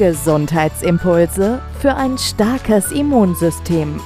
Gesundheitsimpulse für ein starkes Immunsystem.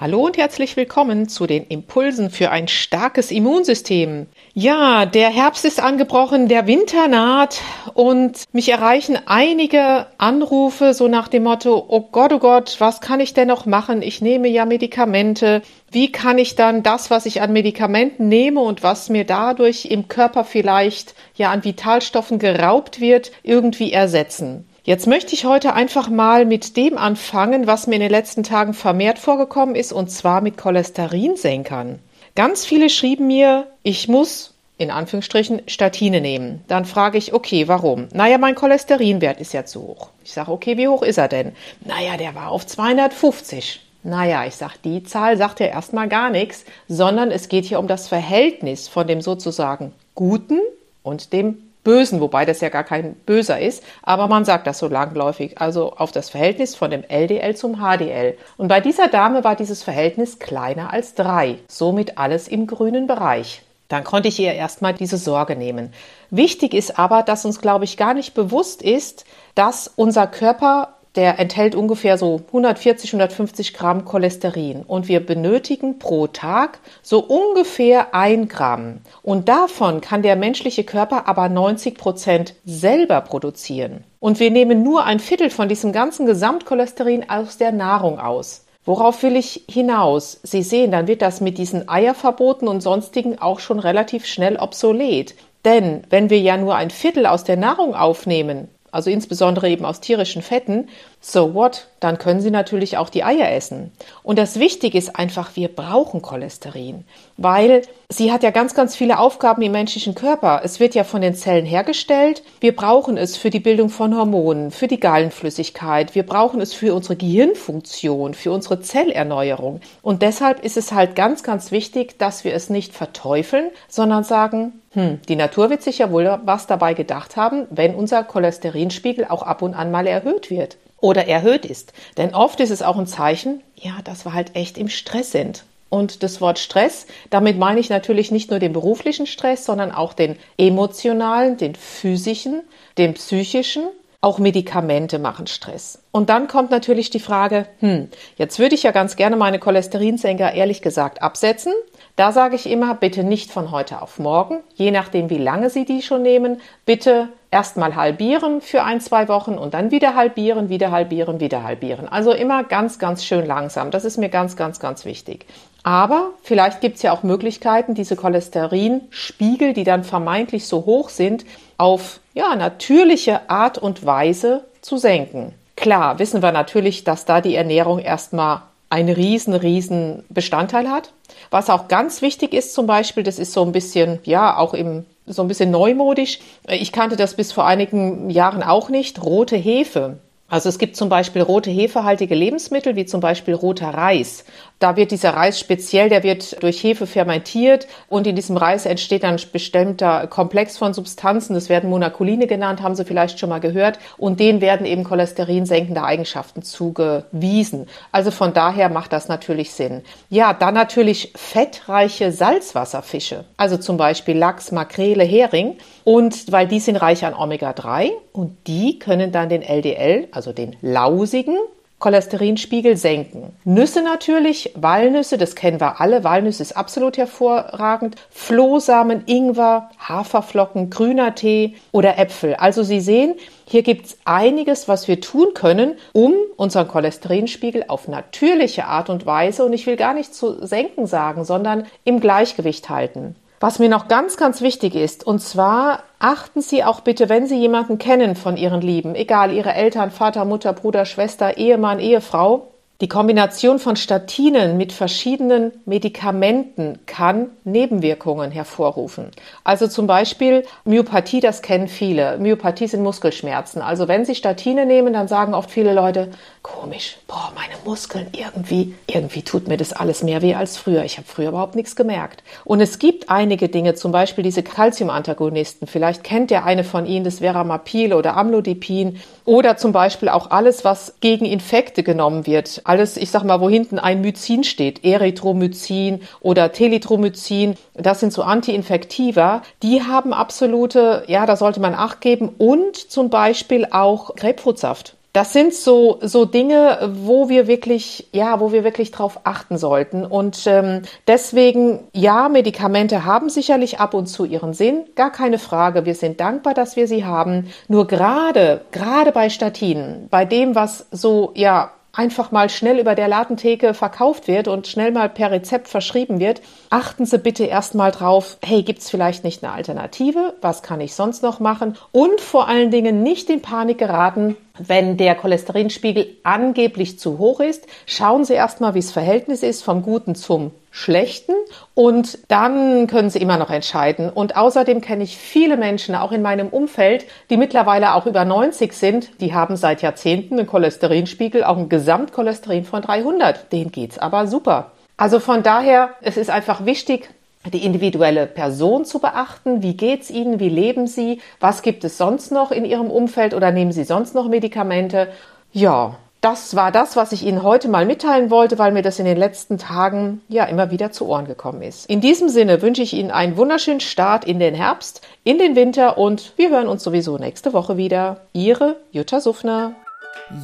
Hallo und herzlich willkommen zu den Impulsen für ein starkes Immunsystem. Ja, der Herbst ist angebrochen, der Winter naht und mich erreichen einige Anrufe so nach dem Motto, oh Gott, oh Gott, was kann ich denn noch machen? Ich nehme ja Medikamente. Wie kann ich dann das, was ich an Medikamenten nehme und was mir dadurch im Körper vielleicht ja an Vitalstoffen geraubt wird, irgendwie ersetzen? Jetzt möchte ich heute einfach mal mit dem anfangen, was mir in den letzten Tagen vermehrt vorgekommen ist, und zwar mit Cholesterinsenkern. Ganz viele schrieben mir, ich muss in Anführungsstrichen Statine nehmen. Dann frage ich, okay, warum? Naja, mein Cholesterinwert ist ja zu hoch. Ich sage, okay, wie hoch ist er denn? Naja, der war auf 250. Naja, ich sage, die Zahl sagt ja erstmal gar nichts, sondern es geht hier um das Verhältnis von dem sozusagen Guten und dem Bösen, wobei das ja gar kein Böser ist, aber man sagt das so langläufig, also auf das Verhältnis von dem LDL zum HDL. Und bei dieser Dame war dieses Verhältnis kleiner als drei, somit alles im grünen Bereich. Dann konnte ich ihr erstmal diese Sorge nehmen. Wichtig ist aber, dass uns, glaube ich, gar nicht bewusst ist, dass unser Körper der enthält ungefähr so 140, 150 Gramm Cholesterin und wir benötigen pro Tag so ungefähr ein Gramm. Und davon kann der menschliche Körper aber 90 Prozent selber produzieren. Und wir nehmen nur ein Viertel von diesem ganzen Gesamtcholesterin aus der Nahrung aus. Worauf will ich hinaus? Sie sehen, dann wird das mit diesen Eierverboten und sonstigen auch schon relativ schnell obsolet. Denn wenn wir ja nur ein Viertel aus der Nahrung aufnehmen, also insbesondere eben aus tierischen Fetten, so what? Dann können Sie natürlich auch die Eier essen. Und das Wichtige ist einfach, wir brauchen Cholesterin, weil sie hat ja ganz, ganz viele Aufgaben im menschlichen Körper. Es wird ja von den Zellen hergestellt. Wir brauchen es für die Bildung von Hormonen, für die Gallenflüssigkeit. Wir brauchen es für unsere Gehirnfunktion, für unsere Zellerneuerung. Und deshalb ist es halt ganz, ganz wichtig, dass wir es nicht verteufeln, sondern sagen, hm, die Natur wird sich ja wohl was dabei gedacht haben, wenn unser Cholesterinspiegel auch ab und an mal erhöht wird oder erhöht ist. Denn oft ist es auch ein Zeichen, ja, dass wir halt echt im Stress sind. Und das Wort Stress, damit meine ich natürlich nicht nur den beruflichen Stress, sondern auch den emotionalen, den physischen, den psychischen. Auch Medikamente machen Stress. Und dann kommt natürlich die Frage, hm, jetzt würde ich ja ganz gerne meine Cholesterinsenker ehrlich gesagt absetzen, da sage ich immer, bitte nicht von heute auf morgen, je nachdem, wie lange Sie die schon nehmen, bitte erstmal halbieren für ein, zwei Wochen und dann wieder halbieren, wieder halbieren, wieder halbieren. Also immer ganz, ganz schön langsam. Das ist mir ganz, ganz, ganz wichtig. Aber vielleicht gibt es ja auch Möglichkeiten, diese Cholesterinspiegel, die dann vermeintlich so hoch sind, auf ja, natürliche Art und Weise zu senken. Klar, wissen wir natürlich, dass da die Ernährung erstmal einen riesen, riesen Bestandteil hat. Was auch ganz wichtig ist zum Beispiel, das ist so ein bisschen, ja, auch im, so ein bisschen neumodisch. Ich kannte das bis vor einigen Jahren auch nicht. Rote Hefe. Also es gibt zum Beispiel rote hefehaltige Lebensmittel, wie zum Beispiel roter Reis. Da wird dieser Reis speziell, der wird durch Hefe fermentiert und in diesem Reis entsteht dann ein bestimmter Komplex von Substanzen. Das werden Monacoline genannt, haben Sie vielleicht schon mal gehört. Und denen werden eben cholesterinsenkende Eigenschaften zugewiesen. Also von daher macht das natürlich Sinn. Ja, dann natürlich fettreiche Salzwasserfische. Also zum Beispiel Lachs, Makrele, Hering. Und weil die sind reich an Omega-3 und die können dann den LDL, also den lausigen Cholesterinspiegel senken. Nüsse natürlich, Walnüsse, das kennen wir alle. Walnüsse ist absolut hervorragend. Flohsamen, Ingwer, Haferflocken, grüner Tee oder Äpfel. Also Sie sehen, hier gibt es einiges, was wir tun können, um unseren Cholesterinspiegel auf natürliche Art und Weise, und ich will gar nicht zu senken sagen, sondern im Gleichgewicht halten. Was mir noch ganz, ganz wichtig ist, und zwar achten Sie auch bitte, wenn Sie jemanden kennen von Ihren Lieben, egal Ihre Eltern, Vater, Mutter, Bruder, Schwester, Ehemann, Ehefrau, die Kombination von Statinen mit verschiedenen Medikamenten kann Nebenwirkungen hervorrufen. Also zum Beispiel Myopathie, das kennen viele. Myopathie sind Muskelschmerzen. Also wenn Sie Statine nehmen, dann sagen oft viele Leute, komisch, boah, meine Muskeln irgendwie, irgendwie tut mir das alles mehr weh als früher. Ich habe früher überhaupt nichts gemerkt. Und es gibt einige Dinge, zum Beispiel diese Calciumantagonisten. Vielleicht kennt der eine von Ihnen das Veramapil oder Amlodipin oder zum Beispiel auch alles, was gegen Infekte genommen wird. Alles, ich sag mal, wo hinten ein Mycin steht, Erythromycin oder Telithromycin, das sind so Antiinfektiva, die haben absolute, ja, da sollte man Acht geben. Und zum Beispiel auch Grapefruitsaft. Das sind so, so Dinge, wo wir wirklich, ja, wo wir wirklich drauf achten sollten. Und ähm, deswegen, ja, Medikamente haben sicherlich ab und zu ihren Sinn, gar keine Frage. Wir sind dankbar, dass wir sie haben. Nur gerade, gerade bei Statinen, bei dem, was so, ja, einfach mal schnell über der Ladentheke verkauft wird und schnell mal per Rezept verschrieben wird, achten Sie bitte erstmal drauf, hey, gibt's vielleicht nicht eine Alternative? Was kann ich sonst noch machen? Und vor allen Dingen nicht in Panik geraten, wenn der Cholesterinspiegel angeblich zu hoch ist. Schauen Sie erstmal, wie das Verhältnis ist vom Guten zum Schlechten und dann können Sie immer noch entscheiden. Und außerdem kenne ich viele Menschen, auch in meinem Umfeld, die mittlerweile auch über 90 sind, die haben seit Jahrzehnten einen Cholesterinspiegel, auch ein Gesamtcholesterin von 300. Denen geht's aber super. Also von daher, es ist einfach wichtig, die individuelle Person zu beachten. Wie geht's Ihnen? Wie leben Sie? Was gibt es sonst noch in Ihrem Umfeld oder nehmen Sie sonst noch Medikamente? Ja, das war das, was ich Ihnen heute mal mitteilen wollte, weil mir das in den letzten Tagen ja immer wieder zu Ohren gekommen ist. In diesem Sinne wünsche ich Ihnen einen wunderschönen Start in den Herbst, in den Winter und wir hören uns sowieso nächste Woche wieder. Ihre Jutta Suffner.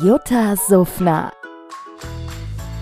Jutta Suffner.